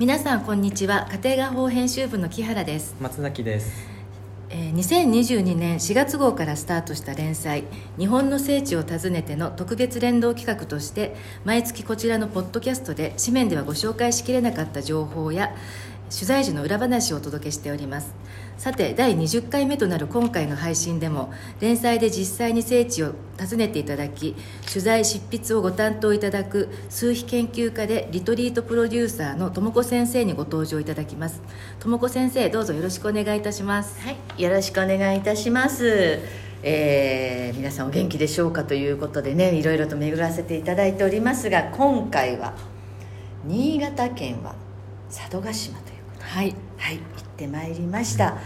皆さんこんにちは。家庭画報編集部の木原です、松崎です。えー2022年4月号からスタートした連載「日本の聖地を訪ねて」の特別連動企画として毎月こちらのポッドキャストで紙面ではご紹介しきれなかった情報や取材時の裏話をお届けしております。さて第20回目となる今回の配信でも連載で実際に聖地を訪ねていただき取材執筆をご担当いただく数秘研究家でリトリートプロデューサーのともこ先生にご登場いただきます。ともこ先生どうぞよろしくお願いいたします。はい、よろしくお願いいたします。えー皆さんお元気でしょうかということでねいろいろと巡らせていただいておりますが今回は新潟県は佐渡島とはい。はい行ってまいりました。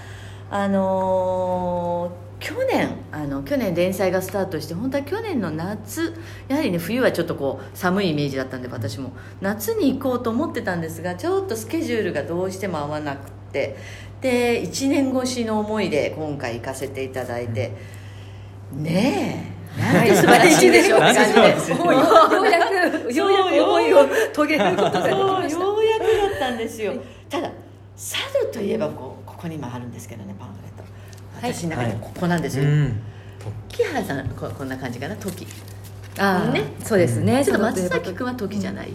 あのー去年あの去年連載がスタートして本当は去年の夏やはりね冬はちょっとこう寒いイメージだったんで私も。夏に行こうと思ってたんですがちょっとスケジュールがどうしても合わなくって。で1年越しの思いで今回行かせていただいて。ねえ。なんて素晴らしいでしょうかじよ。うやくようやく思いを遂げることができました。ようやくだったんですよ。ただ佐渡といえばこうここにもあるんですけどねパンフレット。はい。私の中でここなんですよ、うん。木原さんここんな感じかな？時ああ、ね。そうですね。ちょっと松崎君は時じゃない、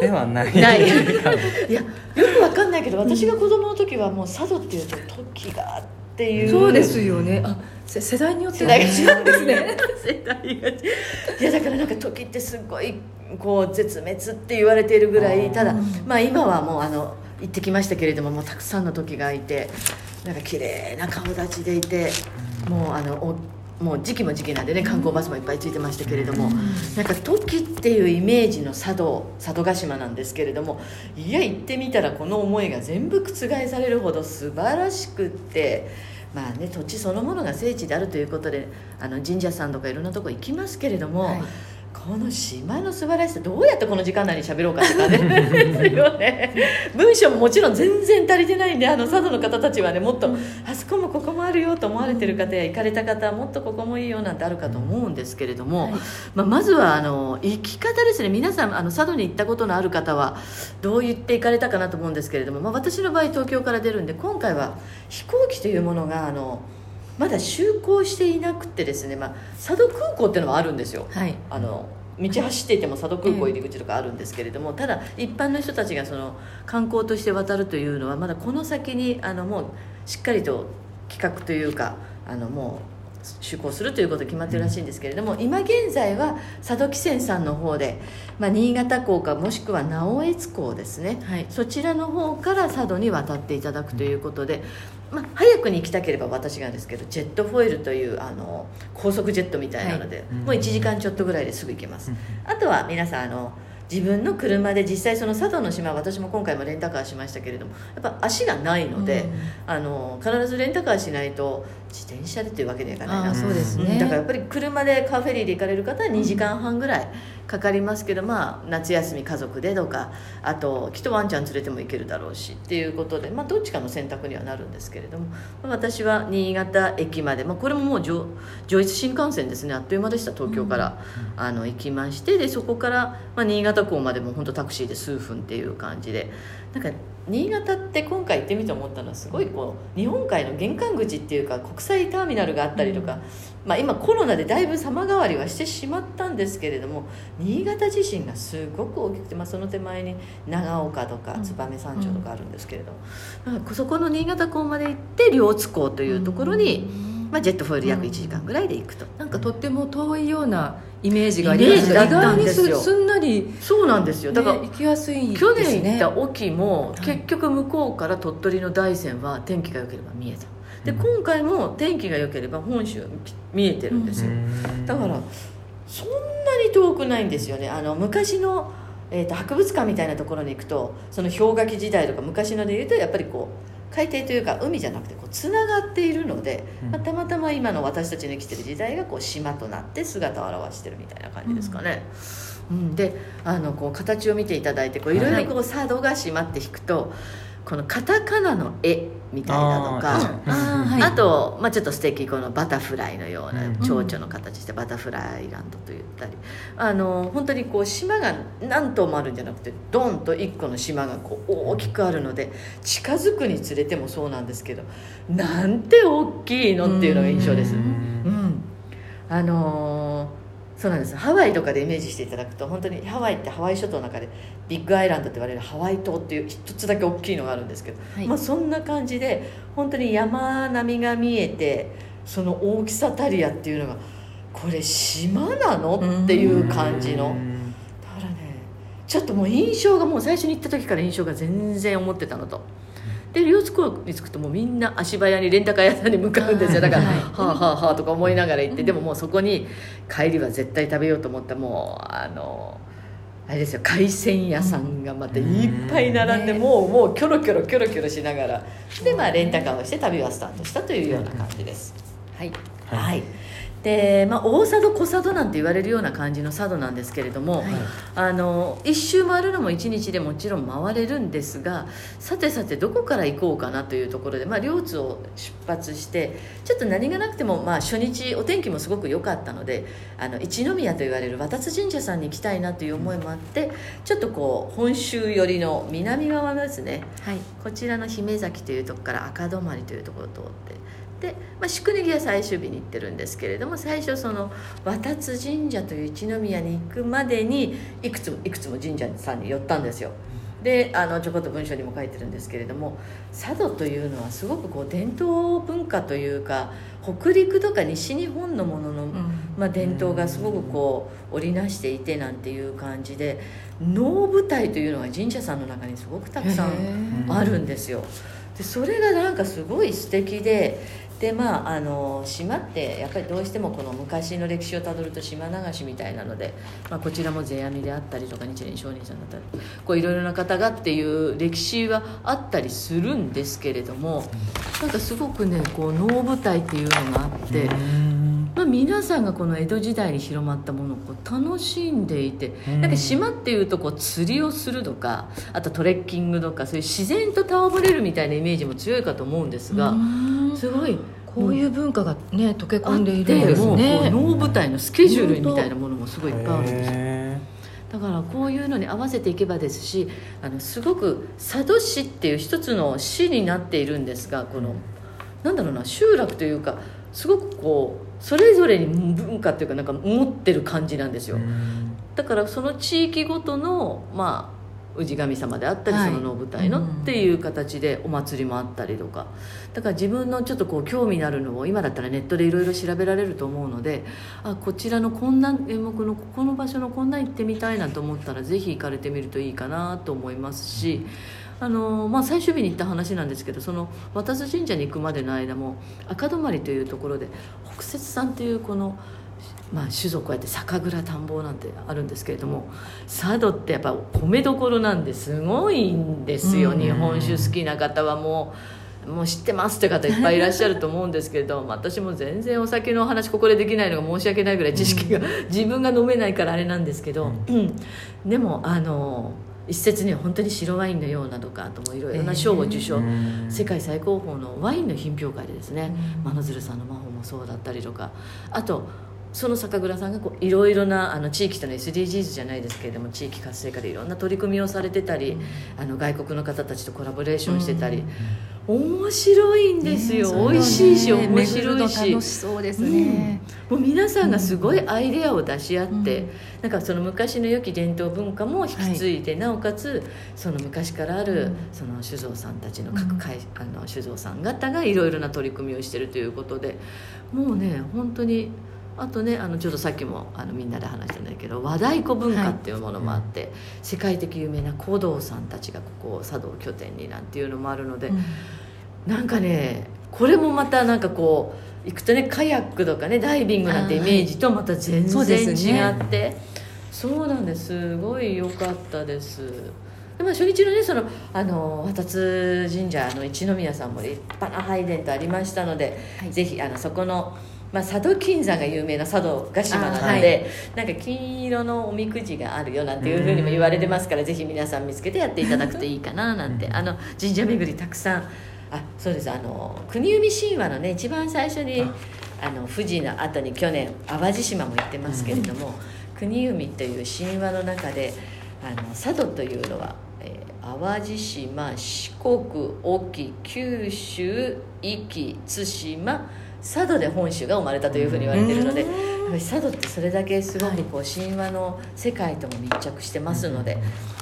ではない。ない。いやよくわかんないけど私が子供の時はもう佐渡っていうと時がっていう。そうですよね。あせ世代によっては世代が違うんですね。ね 世代が違う。いやだからなんか時ってすごいこう絶滅って言われているぐらいただまあ今はもうあの行ってきましたけれどももうたくさんの時がいてなんか綺麗な顔立ちでいてもうあのおもう時期も時期なんでね観光バスもいっぱいついてましたけれども、なんか時っていうイメージの佐渡佐渡島なんですけれどもいや行ってみたらこの思いが全部覆されるほど素晴らしくってまあね土地そのものが聖地であるということであの神社さんとかいろんなとこ行きますけれども、はいこの島の素晴らしさどうやってこの時間内に喋ろうかって感じですよね。文章ももちろん全然足りてないんであの佐渡の方たちはねもっと、あそこもここもあるよと思われてる方や行かれた方はもっとここもいいよなんてあるかと思うんですけれども、はい。まあ、まずはあの行き方ですね。皆さんあの佐渡に行ったことのある方はどう言って行かれたかなと思うんですけれども、まあ、私の場合東京から出るんで今回は飛行機というものがあのまだ就航していなくてですね、まあ、佐渡空港っていうのはあるんですよ。はい。あの道走っていても佐渡空港入り口とかあるんですけれども、ただ一般の人たちがその観光として渡るというのはまだこの先にあのもうしっかりと企画というかあのもう就航するということ決まってるらしいんですけれども、今現在は佐渡汽船さんの方で、まあ、新潟港かもしくは直江津港ですね、はい。そちらの方から佐渡に渡っていただくということで、まあ、早くに行きたければ私がですけどジェットフォイルというあの高速ジェットみたいなので、うん。もう1時間ちょっとぐらいですぐ行けます、うん。あとは皆さんあの自分の車で実際その佐渡の島私も今回もレンタカーしましたけれどもやっぱ足がないので、うん。あの必ずレンタカーしないと自転車でっていうわけにはいかないな。そうですうん。ねだからやっぱり車でカーフェリーで行かれる方は2時間半ぐらいかかりますけど、まあ、夏休み家族でとかあときっとワンちゃん連れても行けるだろうしっていうことで、まあ、どっちかの選択にはなるんですけれども、まあ私は新潟駅まで、まあ、これももう上上越新幹線ですねあっという間でした東京から、あの行きましてでそこから、まあ、新潟港までも本当タクシーで数分っていう感じでなんか新潟って今回行ってみて思ったのはすごいこう日本海の玄関口っていうか国際ターミナルがあったりとか、まあ、今コロナでだいぶ様変わりはしてしまったんですけれども新潟自身がすごく大きくて、まあ、その手前に長岡とかうん。燕三条とかあるんですけれども、だからそこの新潟港まで行って両津港というところに、まあ、ジェットフォイル約1時間ぐらいで行くと。なんかとっても遠いようなイメージがありま意外にすんなり、そうなんですよ。だから、ね行きやすいですね。去年行った沖もはい。結局向こうから鳥取の大山は天気が良ければ見えた。でうん。今回も天気が良ければ本州は見えてるんですよ。だからそんなに遠くないんですよね。あの昔の、えー、と博物館みたいなところに行くとその氷河期時代とか昔ので言うとやっぱりこう海底というか海じゃなくてこうつながっているので、うん。まあたまたま今の私たちの生きてる時代がこう島となって姿を現してるみたいな感じですかね、うん。であのこう形を見ていただいてこういろいろこう佐渡島って引くとこのカタカナの絵みたいなとかあと、まあ、ちょっと素敵このバタフライのようなうん。蝶々の形してバタフライランドと言ったりあの本当にこう島が何棟もあるんじゃなくてドンと1個の島がこう大きくあるので近づくにつれてもそうなんですけどなんて大きいのっていうのが印象です。ううんん。あのーそうなんです。ハワイとかでイメージしていただくと本当にハワイってハワイ諸島の中でビッグアイランドと言われるハワイ島っていう一つだけ大きいのがあるんですけど、はい。まあ、そんな感じで本当に山並みが見えてその大きさたりやっていうのがこれ島なのっていう感じの。うん。だからねちょっともう印象がもう最初に行った時から印象が全然思ってたのと。で両津港に着くともうみんな足早にレンタカー屋さんに向かうんですよ。だから、はいはあはあはあとか思いながら行ってでももうそこに帰りは絶対食べようと思ったもうあのあれですよ海鮮屋さんがまたいっぱい並んで、うん。もうもうキョロキョロキョロキョロしながらでまあレンタカーをして旅はスタートしたというような感じです、はい。はいでまあ、大佐渡小佐渡なんて言われるような感じの佐渡なんですけれども、はい。あの一周回るのも一日でもちろん回れるんですがさてさてどこから行こうかなというところで、まあ、両津を出発してちょっと何がなくても、まあ、初日お天気もすごく良かったのであの一宮と言われる渡津神社さんに行きたいなという思いもあってちょっとこう本州寄りの南側ですねはい。こちらの姫崎というところから赤泊というところを通ってで、まあ、宿根木は最終日に行ってるんですけれども最初その渡津神社という一宮に行くまでにいくつもいくつも神社さんに寄ったんですよ。であのちょこっと文章にも書いてるんですけれども佐渡というのはすごくこう伝統文化というか北陸とか西日本のものの、まあ、伝統がすごくこう織りなしていてなんていう感じで能舞台というのが神社さんの中にすごくたくさんー。あるんですよ。でそれがなんかすごい素敵ででまああの島ってやっぱりどうしてもこの昔の歴史をたどると島流しみたいなので、まあ、こちらも世阿弥であったりとか日蓮聖人さんだったりこういろいろな方がっていう歴史はあったりするんですけれどもなんかすごくねこう能舞台っていうのがあって。うんまあ、皆さんがこの江戸時代に広まったものをこう楽しんでいてうん。なんか島っていうとこう釣りをするとかあとトレッキングとかそういう自然と戯れるみたいなイメージも強いかと思うんですがうん。すごいこういう文化がね溶けあ込んでいるんですね。能舞台のスケジュールみたいなものもすごいいっぱいあるんですよへだからこういうのに合わせていけばですしあのすごく佐渡市っていう一つの市になっているんですがこのなんだろうな集落というかすごくこうそれぞれに文化っていうかなんか持ってる感じなんですーよ、うん。だからその地域ごとのまあ氏神様であったり、はい。その能舞台のうん。っていう形でお祭りもあったりとか。だから自分のちょっとこう興味のあるのを今だったらネットでいろいろ調べられると思うのであこちらのこんな演目のここの場所のこんな行ってみたいなと思ったらぜひ行かれてみるといいかなと思いますし。あのまあ、最終日に行った話なんですけどその渡津神社に行くまでの間も赤泊というところで北摂さんというこのまあ、種族こうやって酒蔵田んぼなんてあるんですけれども佐渡ってやっぱ米どころなんですごいんですよ、うん。日本酒好きな方はもうもう知ってますって方いっぱいいらっしゃると思うんですけれど私も全然お酒のお話ここでできないのが申し訳ないぐらい知識が、自分が飲めないからあれなんですけど、うん。でもあの一説には本当に白ワインのようなとかあともいろいろな賞を受賞、うん。世界最高峰のワインの品評会でですね、うん。真鶴さんの魔法もそうだったりとか。あとその酒蔵さんがこういろいろなあの地域との SDGs じゃないですけれども地域活性化でいろんな取り組みをされてたり、あの外国の方たちとコラボレーションしてたり、面白いんですよ、ね。美味しいし面白いしの楽しそうですね、もう皆さんがすごいアイデアを出し合って、うん。なんかその昔の良き伝統文化も引き継いで、なおかつその昔からある、うん。その酒造さんたちの各会、あの酒造さん方がいろいろな取り組みをしてるということでもうね本当にあとねあのちょっとさっきもあのみんなで話したんだけど和太鼓文化っていうものもあって、世界的有名な古道さんたちがここ佐渡を拠点になんていうのもあるので、うん。なんかねこれもまたなんかこう行くとねカヤックとかねダイビングなんてイメージとまた全然違って。そう,、なんです。すごい良かったです。でまあ、初日のねそのあの渡津神社の一宮さんも立派な拝殿とありましたので、はい。ぜひあのそこのまあ、佐渡金山が有名な佐渡島なので、あはい。なんか金色のおみくじがあるよなんていうふうにも言われてますからぜひ皆さん見つけてやっていただくといいかななんてあの神社巡りたくさん。あそうです。あの国生神話のね一番最初にあ。の富士の後に去年淡路島も行ってますけれども、国生という神話の中であの佐渡というのは、えー淡路島四国沖九州壱岐対馬佐渡で本州が生まれたというふうに言われているのでやっぱり佐渡ってそれだけすごくこう神話の世界とも密着してますので、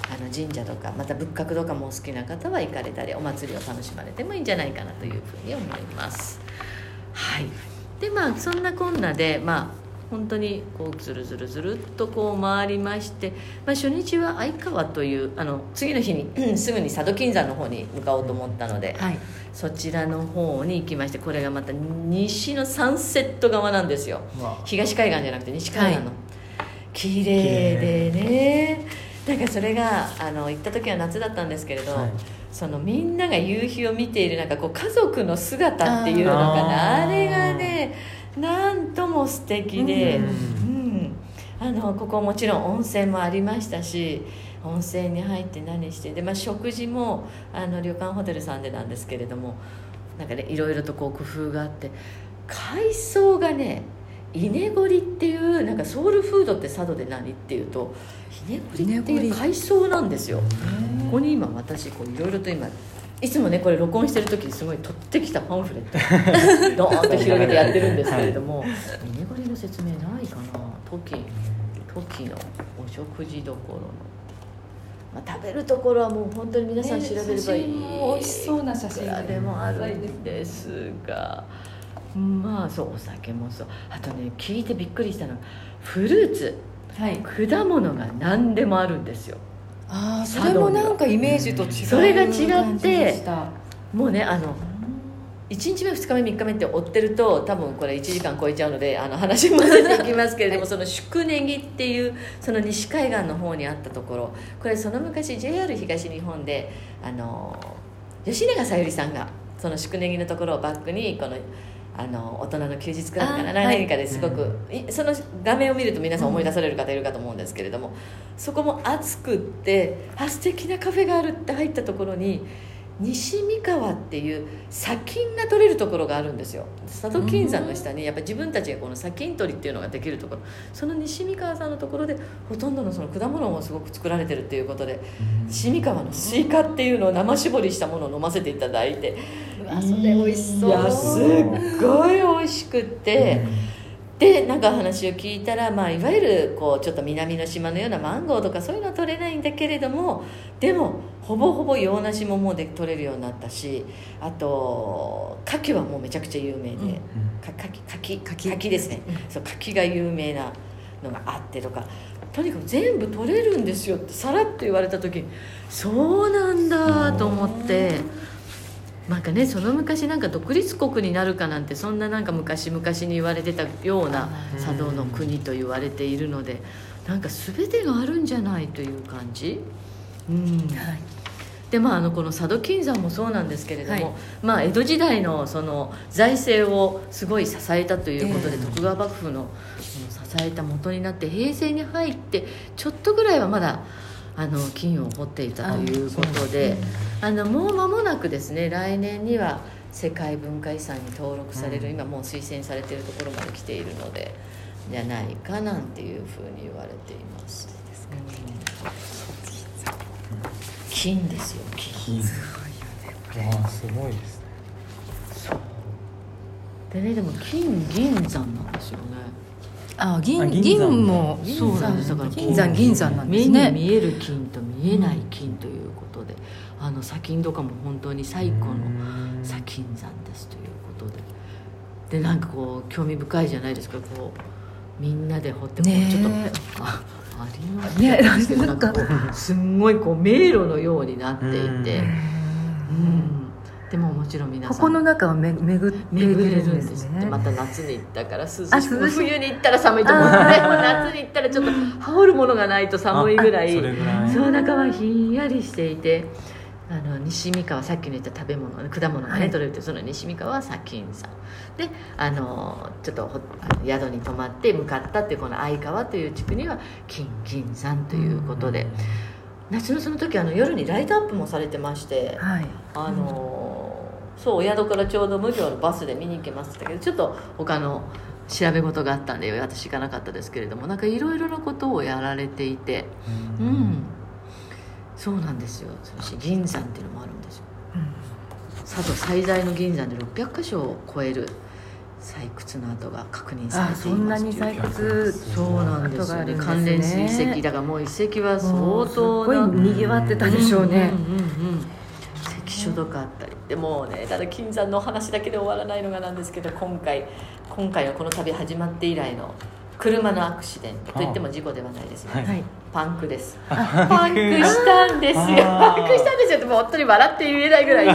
あの神社とかまた仏閣とかもお好きな方は行かれたりお祭りを楽しまれてもいいんじゃないかなというふうに思います。はい。でまあそんなこんなでまあ本当にこうずるずるずるっとこう回りまして、まあ、初日は相川というあの次の日にうん すぐに佐渡金山の方に向かおうと思ったので、はい。そちらの方に行きましてこれがまた西のサンセット側なんですよ。わ東海岸じゃなくて西海岸の、はい。綺麗でね。なんかそれがあの行った時は夏だったんですけれど、はい。そのみんなが夕日を見ているなんかこう家族の姿っていうのかな。あれがねなんとも素敵で、ううんん。あのここもちろん温泉もありましたし温泉に入って何してで、まあ、食事もあの旅館ホテルさんでなんですけれどもなんかねいろいろとこう工夫があって海藻がね稲掘りっていうなんかソウルフードって佐渡で何っていうと稲掘り。っていう海藻なんですよ。ここに今私こういろいろと今いつもねこれ録音してる時にすごい取ってきたパンフレット。ドーンと広げてやってるんですけれども稲掘りの説明ないかな？時時のお食事どころの、まあ、食べるところはもう本当に皆さん調べればいい、ね写真も美味しそうな写真でもあるんですがまあそうお酒もそう。あとね聞いてびっくりしたのがフルーツはい。果物が何でもあるんですよ。ああそれもなんかイメージと違うそれが違ってもうねあの1日目2日目3日目って追ってると多分これ1時間超えちゃうのであの話戻っていきますけれども、その宿根木っていうその西海岸の方にあったところこれその昔 JR 東日本であの吉永小百合さんがその宿根木のところをバックにこのあの大人の休日クラブかなあ何かですごく、いその画面を見ると皆さん思い出される方いるかと思うんですけれども、そこも暑くってあ素敵なカフェがあるって入ったところに西三河っていう砂金が取れるところがあるんですよ。佐渡金山の下にやっぱ自分たちがこの砂金取りっていうのができるところ。その西三河さんのところでほとんどのその果物もすごく作られてるっていうことで西三河のスイカっていうのを生搾りしたものを飲ませていただいてうわそれ美味しそう。いやすっごい美味しくって、でなんか話を聞いたら、まあ、いわゆるこうちょっと南の島のようなマンゴーとかそういうのは取れないんだけれどもでもほぼほぼ洋梨ももうで取れるようになったしあと柿はもうめちゃくちゃ有名で、うん。か牡蠣牡蠣。牡蠣。ですね、そう牡蠣が有名なのがあってとか。とにかく全部取れるんですよってさらっと言われた時にそうなんだと思って。なんかねその昔なんか独立国になるかなんてそんななんか昔々に言われてたようなうん。佐渡の国と言われているのでなんか全てがあるんじゃないという感じ、うん、はい。でまああのこの佐渡金山もそうなんですけれども、はいまあ、江戸時代のその財政をすごい支えたということで、ええ。徳川幕府のその支えた元になって平成に入ってちょっとぐらいはまだあの金を掘っていたということであのもう間もなくですね来年には世界文化遺産に登録される、うん。今もう推薦されているところまで来ているのでじゃないかなんていうふうに言われています。うん金ですよ金。金。ああすごいですね。そうでねでも金銀山なんですよねあ銀あ銀もそうなんです。だから金山銀山なんで目すね。に見える金と見えない金ということで、あの砂金とかも本当に最古の砂金山ですということで。でなんかこう興味深いじゃないですかこうみんなで掘ってこうちょっとあありますねななんんかかこう すんごいこう迷路のようになっていて、うんでももちろん皆さんここの中をめ巡ってれるんでです。ねまた夏に行ったから涼しい。冬に行ったら寒いと思う。ん で夏に行ったらちょっと羽織るものがないと寒いぐらいあそれぐらい。そう中はひんやりしていてあの西三河さっきの言った食べ物果物がね、はい。取れるってその西三河は砂金山であのちょっと宿に泊まって向かったっていうこの相川という地区には金銀山ということで、夏のその時あの夜にライトアップもされてまして、はい。あのそうお宿からちょうど無料のバスで見に行けましたけどちょっと他の調べ事があったんで私行かなかったですけれどもなんかいろいろなことをやられていてうん。そうなんですよ。そ銀山っていうのもあるんですよ。佐渡最大の銀山で600箇所を超える採掘の跡が確認されていあそんなますに採掘そうなんですよね関連すね水石だからもう遺跡は相もうす当ごいなにぎわってたでしょうね、うんうんうん関所とかあったりでもうねただ金山の話だけで終わらないのがなんですけど今回今回のこの旅始まって以来の車のアクシデントといっても事故ではないですね、はいパンクですパンクしたんですよパンクしたんですよってもう本当に笑って言えないぐらい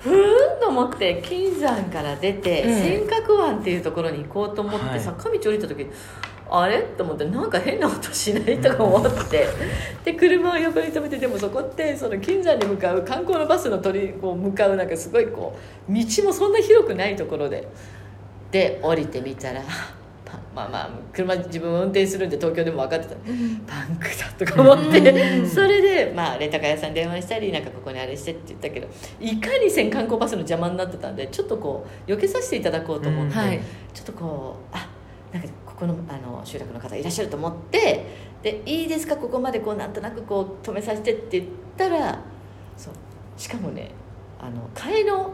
ふーんと思って金山から出て、ええ尖閣湾っていうところに行こうと思って、はい。坂道降りた時あれ？と思ってなんか変な音しない？とか思って。で車を横に止めてでもそこってその金山に向かう観光のバスの取りこう向かうなんかすごいこう道もそんな広くないところでで降りてみたらパまあまあ車自分を運転するんで東京でも分かってた。パンクだとか思って。それでまあレンタカー屋さんに電話したりなんかここにあれしてって言ったけどいかに線観光バスの邪魔になってたんでちょっとこう避けさせていただこうと思って、うんはい。ちょっとこうあなんかここのあの集落の方いらっしゃると思ってでいいですかここまでこうなんとなくこう止めさせてって言ったらそう。しかもねあの替えの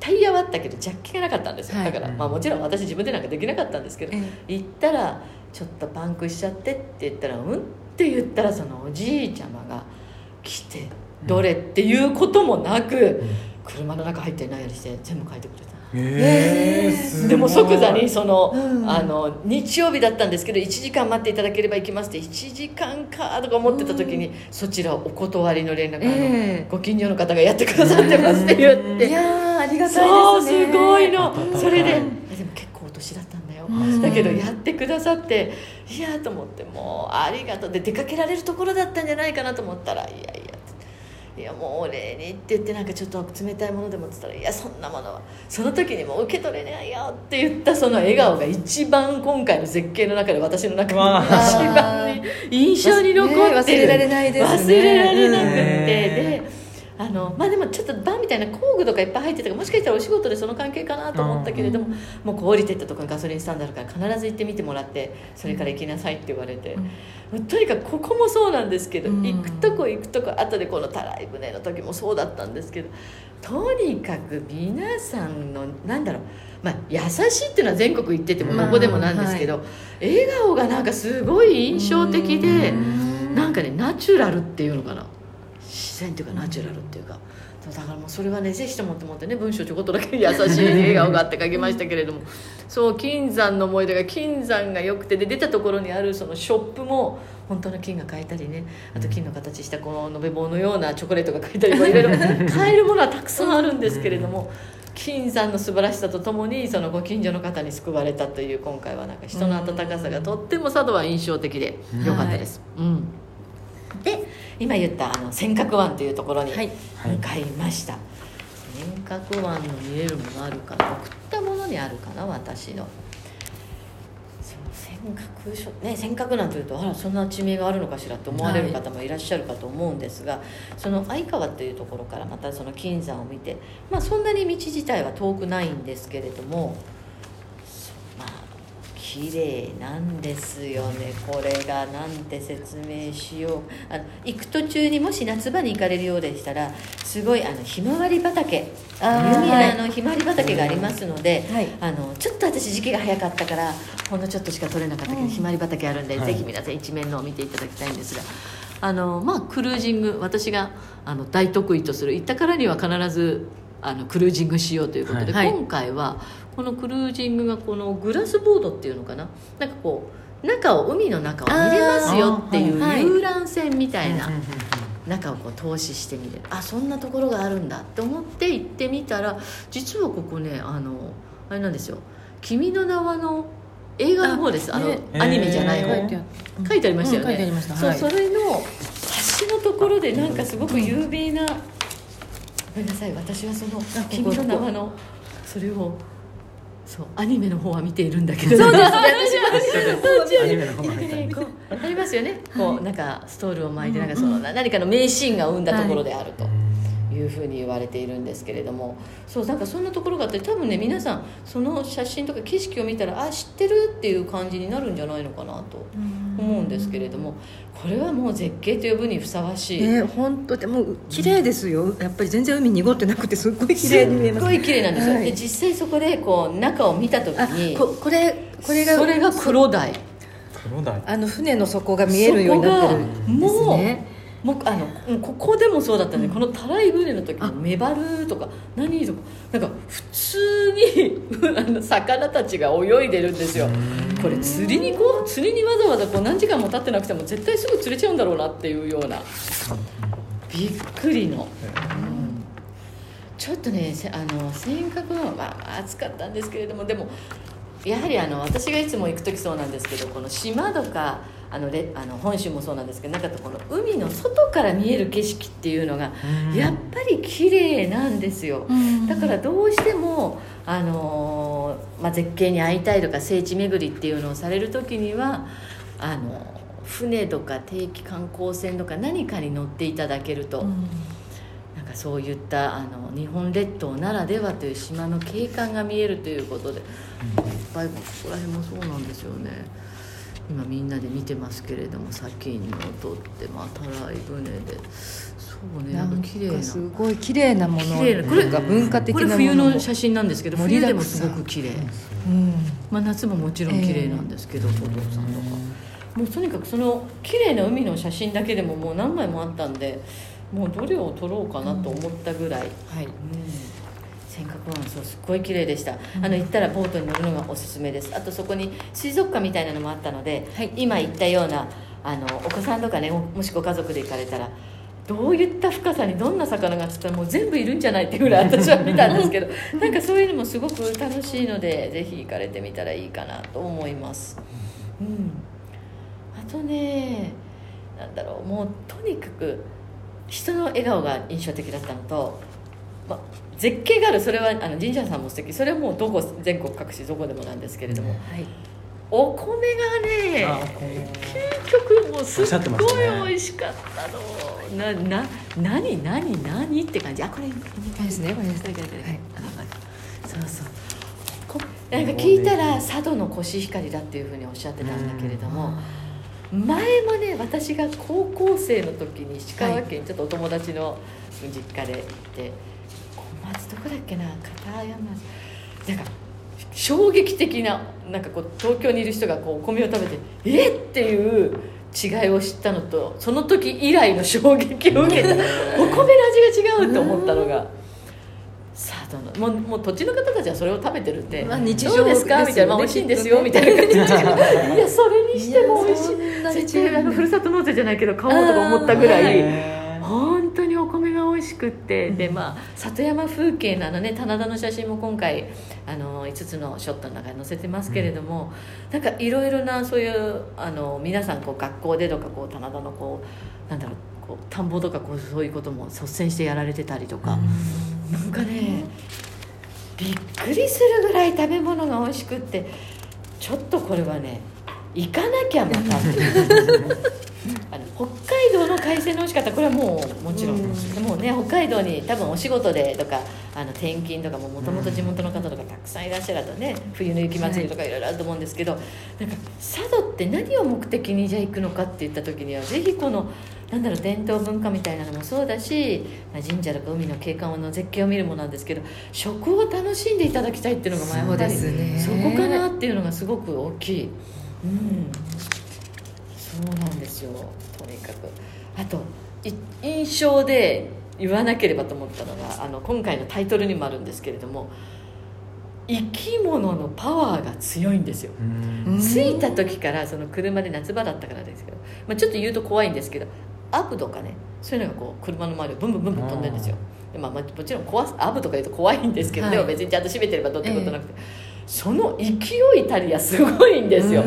タイヤはあったけどジャッキがなかったんですよ、はい。だから、まあ、もちろん私自分でなんかできなかったんですけど、え行ったら「ちょっとパンクしちゃって」って言ったら「うん?」って言ったらそのおじいちゃまが来て「どれ?」っていうこともなく車の中入ってないようにして全部書いてくれた。えーでも即座にその,、うん。あの日曜日だったんですけど1時間待っていただければ行きますって1時間かとか思ってた時に、そちらお断りの連絡、あのえご近所の方がやってくださってますって言って、いやーありがたいですね。そうすごいの。それで、でも結構お年だったんだよ、うん。だけどやってくださっていやと思ってもうありがとうで出かけられるところだったんじゃないかなと思ったらいやいやいやもうお礼にって言ってなんかちょっと冷たいものでもって言ったらいやそんなものはその時にもう受け取れないよって言ったその笑顔が一番今回の絶景の中で私の中で一番ね印象に残って忘れられないですね。忘れられなくって、ね。であのまあでもちょっとバーみたいな工具とかいっぱい入ってたからもしかしたらお仕事でその関係かなと思ったけれども、もうこう降りてったところにガソリンスタンドあるから必ず行ってみてもらってそれから行きなさいって言われて、もうとにかくここもそうなんですけど、うん。行くとこ行くとこ後でこのたらい船の時もそうだったんですけどとにかく皆さんのなんだろうまあ、優しいっていうのは全国行っててもどこでもなんですけど、笑顔がなんかすごい印象的で、なんかねナチュラルっていうのかな自然っていうかナチュラルっていうか、だからもうそれはねぜひともと思ってね文章ちょこっとだけ優しい笑顔があって書きましたけれども。そう金山の思い出が金山が良くてで出たところにあるそのショップも本当の金が買えたりね。あと金の形したこの延べ棒のようなチョコレートが買えたりもいろいろ。買えるものはたくさんあるんですけれども金山の素晴らしさとともにそのご近所の方に救われたという今回はなんか人の温かさがとっても佐渡は印象的で良かったです。うんで今言ったあの尖閣湾というところにはい。向かいました、尖閣湾の見えるものあるかな？送ったものにあるかな？私の。尖閣諸ね尖閣なんていうとあらそんな地名があるのかしらと思われる方もいらっしゃるかと思うんですが、その相川というところからまたその金山を見てまあそんなに道自体は遠くないんですけれども綺麗なんですよね。これがなんて説明しよう。あの行く途中にもし夏場に行かれるようでしたらすごいあのひまわり畑。あー有名なあのひまわり畑がありますので、はい。あのちょっと私時期が早かったからほんのちょっとしか取れなかったけど、ひまわり畑あるんで、はい。ぜひ皆さん一面のを見ていただきたいんですがあのまあクルージング私があの大得意とする行ったからには必ずあのクルージングしようということで、はい。今回はこのクルージングがこのグラスボードっていうのかな？なんかこう中を海の中を見れますよっていう遊覧船みたいな中をこう投資してみるあそんなところがあるんだと思って行ってみたら実はここねあのあれなんですよ「君の名は」の映画の方です。あの、ね。アニメじゃない方、えー。書いてありましたよね、うん書いてありました。そう、はい。それの橋のところでなんかすごく有名なめんなさい私はそのこ「君の名は」のそれをそうアニメの方は見ているんだけど。そうですね。アニメの方が入ったなんかねこうありますよね、こうなんかストールを巻いてなんかその、何かの名シーンが生んだところであると。いうふうに言われているんですけれどもそうなんかそんなところがあって多分ね皆さんその写真とか景色を見たらあ知ってるっていう感じになるんじゃないのかなと思うんですけれどもこれはもう絶景と呼ぶにふさわしい、ね本当でも綺麗ですよ。やっぱり全然海濁ってなくてすっごい綺麗に見えます。すっごい綺麗なんですよ、はい。で実際そこでこう中を見た時あにここれこれがそれが黒鯛黒鯛あの船の底が見えるようになってるんですね。もうあのうんここでもそうだったんで、このたらい船の時にメバルとか何とかなんか普通に あの魚たちが泳いでるんですよ。これ釣りにこう釣りにわざわざこう何時間も経ってなくても絶対すぐ釣れちゃうんだろうなっていうような。びっくりの、うん。ちょっとねせあの尖閣はまあ暑かったんですけれどもでもやはりあの私がいつも行く時そうなんですけどこの島とかあのレあの本州もそうなんですけどなんかこの海の外から見える景色っていうのがやっぱり綺麗なんですよ、だからどうしても、あのーまあ、絶景に会いたいとか聖地巡りっていうのをされる時にはあの船とか定期観光船とか何かに乗っていただけると、なんかそういったあの日本列島ならではという島の景観が見えるということで、いっぱいここら辺もそうなんですよね今みんなで見てますけれども先にも撮ってまあたらい船で。そうねななんか綺麗な。すごい綺麗なもの。綺麗な。これが文化的これなも。の冬の写真なんですけど冬でもすごく綺麗。うん。まあ、夏ももちろん綺麗なんですけど、お父さんとか。もうとにかくその綺麗な海の写真だけでももう何枚もあったんでもうどれを撮ろうかなと思ったぐらい、はい尖閣湾そうすっごい綺麗でした、あの行ったらボートに乗るのがおすすめです。あとそこに水族館みたいなのもあったので、はい。今言ったようなあのお子さんとかねももしご家族で行かれたらどういった深さにどんな魚が釣ったらもう全部いるんじゃないっていうぐらい私は見たんですけど なんかそういうのもすごく楽しいのでぜひ行かれてみたらいいかなと思います。うん。あとねなんだろうもうとにかく人の笑顔が印象的だったのと、まあ、絶景がある。それはあの神社さんも素敵。それはもうどこ全国各地どこでもなんですけれども、はい。お米がねあこ結局もうすっごい美味しかったの、なな何何何って感じ。あこれこれですね。これです。はい。はい。そうそう。こなんか聞いたら佐渡のコシヒカリだっていうふうにおっしゃってたんだけれども。前もね私が高校生の時に石川県、ちょっとお友達の実家で行って小松どこだっけな片山。なんか衝撃的ななんかこう東京にいる人がこうお米を食べてえっ？っていう違いを知ったのとその時以来の衝撃を受けたお米の味が違うって思ったのが。佐渡のもうもう土地の方たちはそれを食べてるんで、まあ日常ですか？みたいな、まあ、美味しいんですよみたいな感じ。で いやそれにしても美味しい。絶対あのふるさと納税じゃないけど買おうとか思ったぐらい、美味しくって、でまあ里山風景のあのね。棚田の写真も今回あの5つのショットの中に載せてますけれども、なんかいろいろなそういうあの皆さんこう学校でとかこう棚田のこうなんだろうこう田んぼとかこうそういうことも率先してやられてたりとか、なんかねびっくりするぐらい食べ物が美味しくってちょっとこれはね行かなきゃまたっていう。あの北海道の海鮮の美味しかったこれはもうもちろん、もうね北海道に多分お仕事でとかあの転勤とかももともと地元の方とかたくさんいらっしゃるとね冬の雪祭りとかいろいろあると思うんですけど、なんか佐渡って何を目的にじゃあ行くのかって言った時にはぜひこのなんだろう伝統文化みたいなのもそうだし、まあ、神社とか海の景観の絶景を見るものなんですけど食を楽しんでいただきたいっていうのがまあやっぱりそうですね。そこかなっていうのがすごく大きい、うん、そうなんですよ。とにかく。あとい印象で言わなければと思ったのがあの今回のタイトルにもあるんですけれども生き物のパワーが強いんですよ。うん。着いた時からその車で夏場だったからですけど、まあ、ちょっと言うと怖いんですけどアブとかねそういうのがこう車の周りをブンブンブンブン飛んでるんですよ。で、まあ、まあもちろん怖すアブとか言うと怖いんですけど、はい。でも別にちゃんと閉めてればどうってことなくて、その勢いたりやすごいんですよ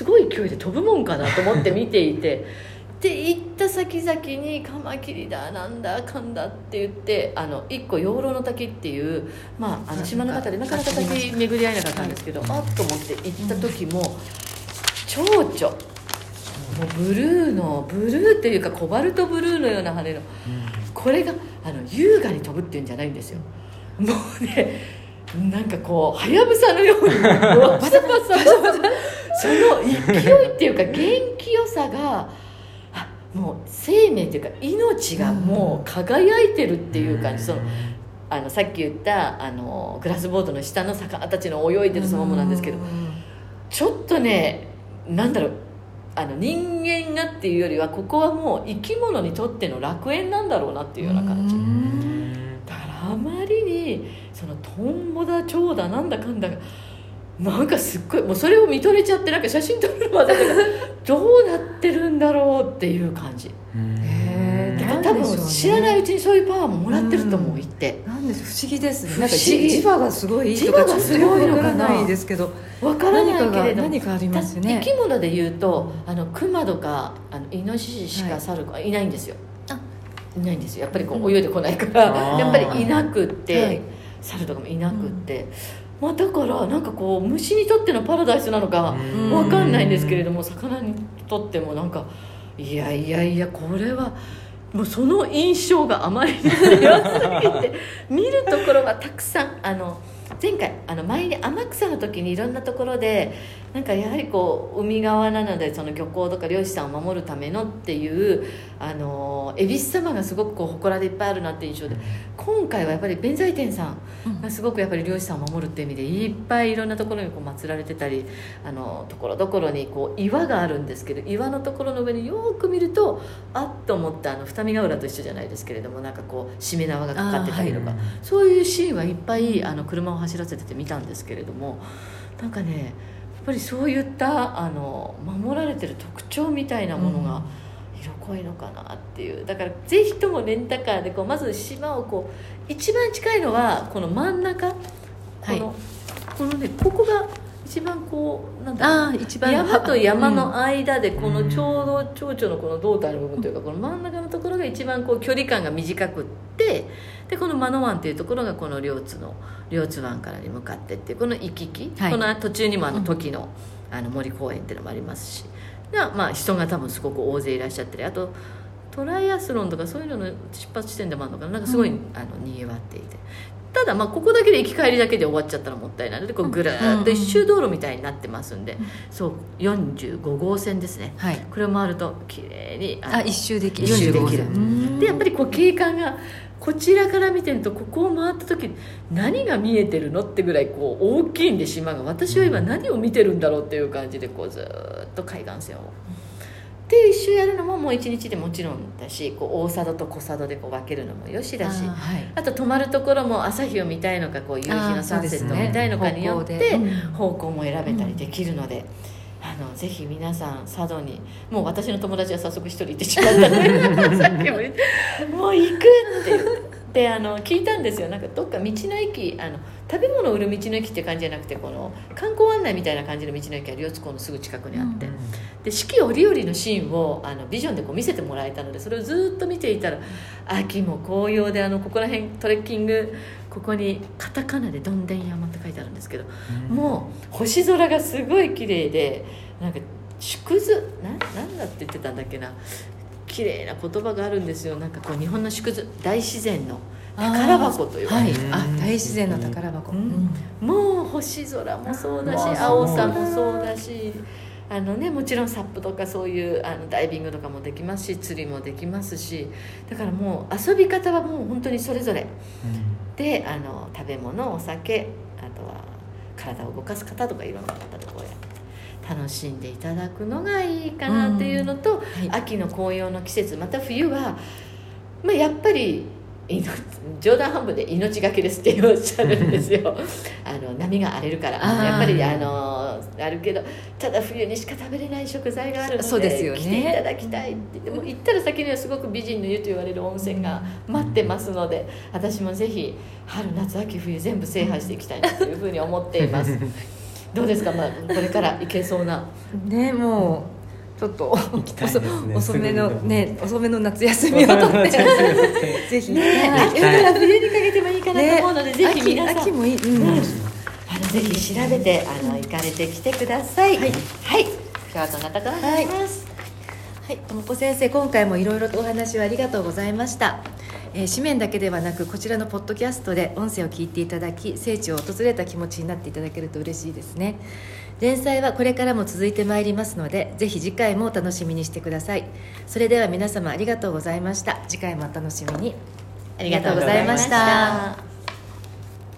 すごい勢いで飛ぶもんかなと思って見ていてで行った先々にカマキリだなんだかんだって言ってあの1個養老の滝っていう、まあ、あの島の中でなかなか滝巡り合えなかったんですけど、あっと思って行った時も蝶々。もうブルーのブルーっていうかコバルトブルーのような羽のこれがあの優雅に飛ぶっていうんじゃないんですよ。もうねなんかこうはやぶさのように バサバサバサバサその勢いっていうか元気よさがあもう生命っていうか命がもう輝いてるっていう感じ。そのあのさっき言ったあのグラスボードの下の魚たちの泳いでるそのものなんですけどちょっとねなんだろうあの人間がっていうよりはここはもう生き物にとっての楽園なんだろうなっていうような感じ。だからあまりにそのトンボだ蝶だなんだかんだがなんかすっごいもうそれを見とれちゃってなんか写真撮るまでとかどうなってるんだろうっていう感じ。へだから多分知らないうちにそういうパワーももらってると思う言ってなんで不思議。ですねなんかじ磁場がすごい磁場がすごいのかな。ちょっとよくわからな。いですけどわからないけれども何かありますよね生き物で言うとあのクマとかあのイノシシしか猿かい。ないんですよ、あ。いないんですよ。やっぱりこう泳いでこないから、あー。やっぱりいなくって、はい。猿とかもいなくって、まあ、だからなんかこう虫にとってのパラダイスなのかうん。わかんないんですけれども魚にとってもなんかいやいやいやこれはもうその印象があまりに強すぎて見るところはたくさんあの前回あの前に天草の時にいろんなところでなんかやはりこう海側なのでその漁港とか漁師さんを守るためのっていうあの恵比寿様がすごくこう祠でいっぱいあるなっていう印象で今回はやっぱり弁財天さんがすごくやっぱり漁師さんを守るっていう意味でいっぱいいろんなところにこう祀られてたりあのところどころにこう岩があるんですけど岩のところの上によく見るとあっと思ったあの二見ヶ浦と一緒じゃないですけれどもなんかこうしめ縄がかかってたりとか、そういうシーンはいっぱいあの車を走らせてて見たんですけれどもなんかねやっぱりそういったあの守られてる特徴みたいなものが色濃いのかなっていう。だからぜひともレンタカーでこうまず島をこう一番近いのはこの真ん中。この,、はい。このねここが一番こうなんだ一番山と山うん。の間でこのうん。ちょうど蝶々のこの胴体の部分というかこの真ん中のところが一番こう距離感が短くってでこの間野湾っていうところがこの両津の両津湾からに向かってっていうこの行き来、はい。この途中にもあの時のあの森公園っていうのもありますしでまあ人が多分すごく大勢いらっしゃってるあとトライアスロンとかそういうのの出発地点でもあるのかな。なんかすごい、うん。あのにぎわっていてただまあここだけで行き帰りだけで終わっちゃったらもったいないのでこうぐるーっと。一周道路みたいになってますんで、そう45号線ですね。はい。これを回ると綺麗にあ一周できる。一周できる。45でやっぱりこう景観がこちらから見てるとここを回った時何が見えてるのってぐらいこう大きいんで島が。私は今何を見てるんだろうっていう感じでこうずーっと海岸線を。で一周やるのももう一日でもちろんだしこう大佐渡と小佐渡でこう分けるのもよしだしあーはい。あと泊まるところも朝日を見たいのかこう夕日のサンセットを見たいのかによって、方向も選べたりできるので、あのぜひ皆さん佐渡にもう私の友達は早速一人行ってしまったのでさっきも言ってもう行くっていうであの聞いたんですよ。なんかどっか道の駅あの食べ物を売る道の駅って感じじゃなくてこの観光案内みたいな感じの道の駅が両津港のすぐ近くにあって、で四季折々のシーンをあのビジョンでこう見せてもらえたのでそれをずっと見ていたら秋も紅葉であのここら辺トレッキングここにカタカナで「どんでん山」って書いてあるんですけどもう星空がすごい綺麗でなんか縮図ななんだって言ってたんだっけな綺麗な言葉があるんですよ。なんかこう日本の縮図大自然の宝箱というか、はい。うん。あ大自然の宝箱、うん。もう星空もそうだしまあ青さもそうだしあのねもちろんサップとかそういうあのダイビングとかもできますし釣りもできますしだからもう遊び方はもう本当にそれぞれ。であの食べ物お酒あとは体を動かす方とかいろんな方でこうやって楽しんでいただくのがいいかなっていうのと、はい。秋の紅葉の季節また冬は、まあ、やっぱり命冗談半分で命がけですっておっしゃるんですよ。あの波が荒れるからやっぱりあのあるけどただ冬にしか食べれない食材があるのでそうですよね。来ていただきたいってでも行ったら先にはすごく美人の湯と言われる温泉が待ってますので私もぜひ春夏秋冬全部制覇していきたいなというふうに思っています どうですか、まあ、これから行けそうな。ねもうちょっと行きたいですね。遅めのね遅めの夏休みを取って。ぜひね。秋から冬にかけてもいいかなと思うので、ぜひ皆さん。秋秋もいい、うん。あのぜひ調べてあの行かれてきてください。はい、はい、今日はどんなところになります。はい、ともこ先生今回もいろいろとお話をありがとうございました、えー紙面だけではなくこちらのポッドキャストで音声を聞いていただき聖地を訪れた気持ちになっていただけると嬉しいですね。連載はこれからも続いてまいりますのでぜひ次回もお楽しみにしてください。それでは皆様ありがとうございました。次回もお楽しみに。ありがとうございました。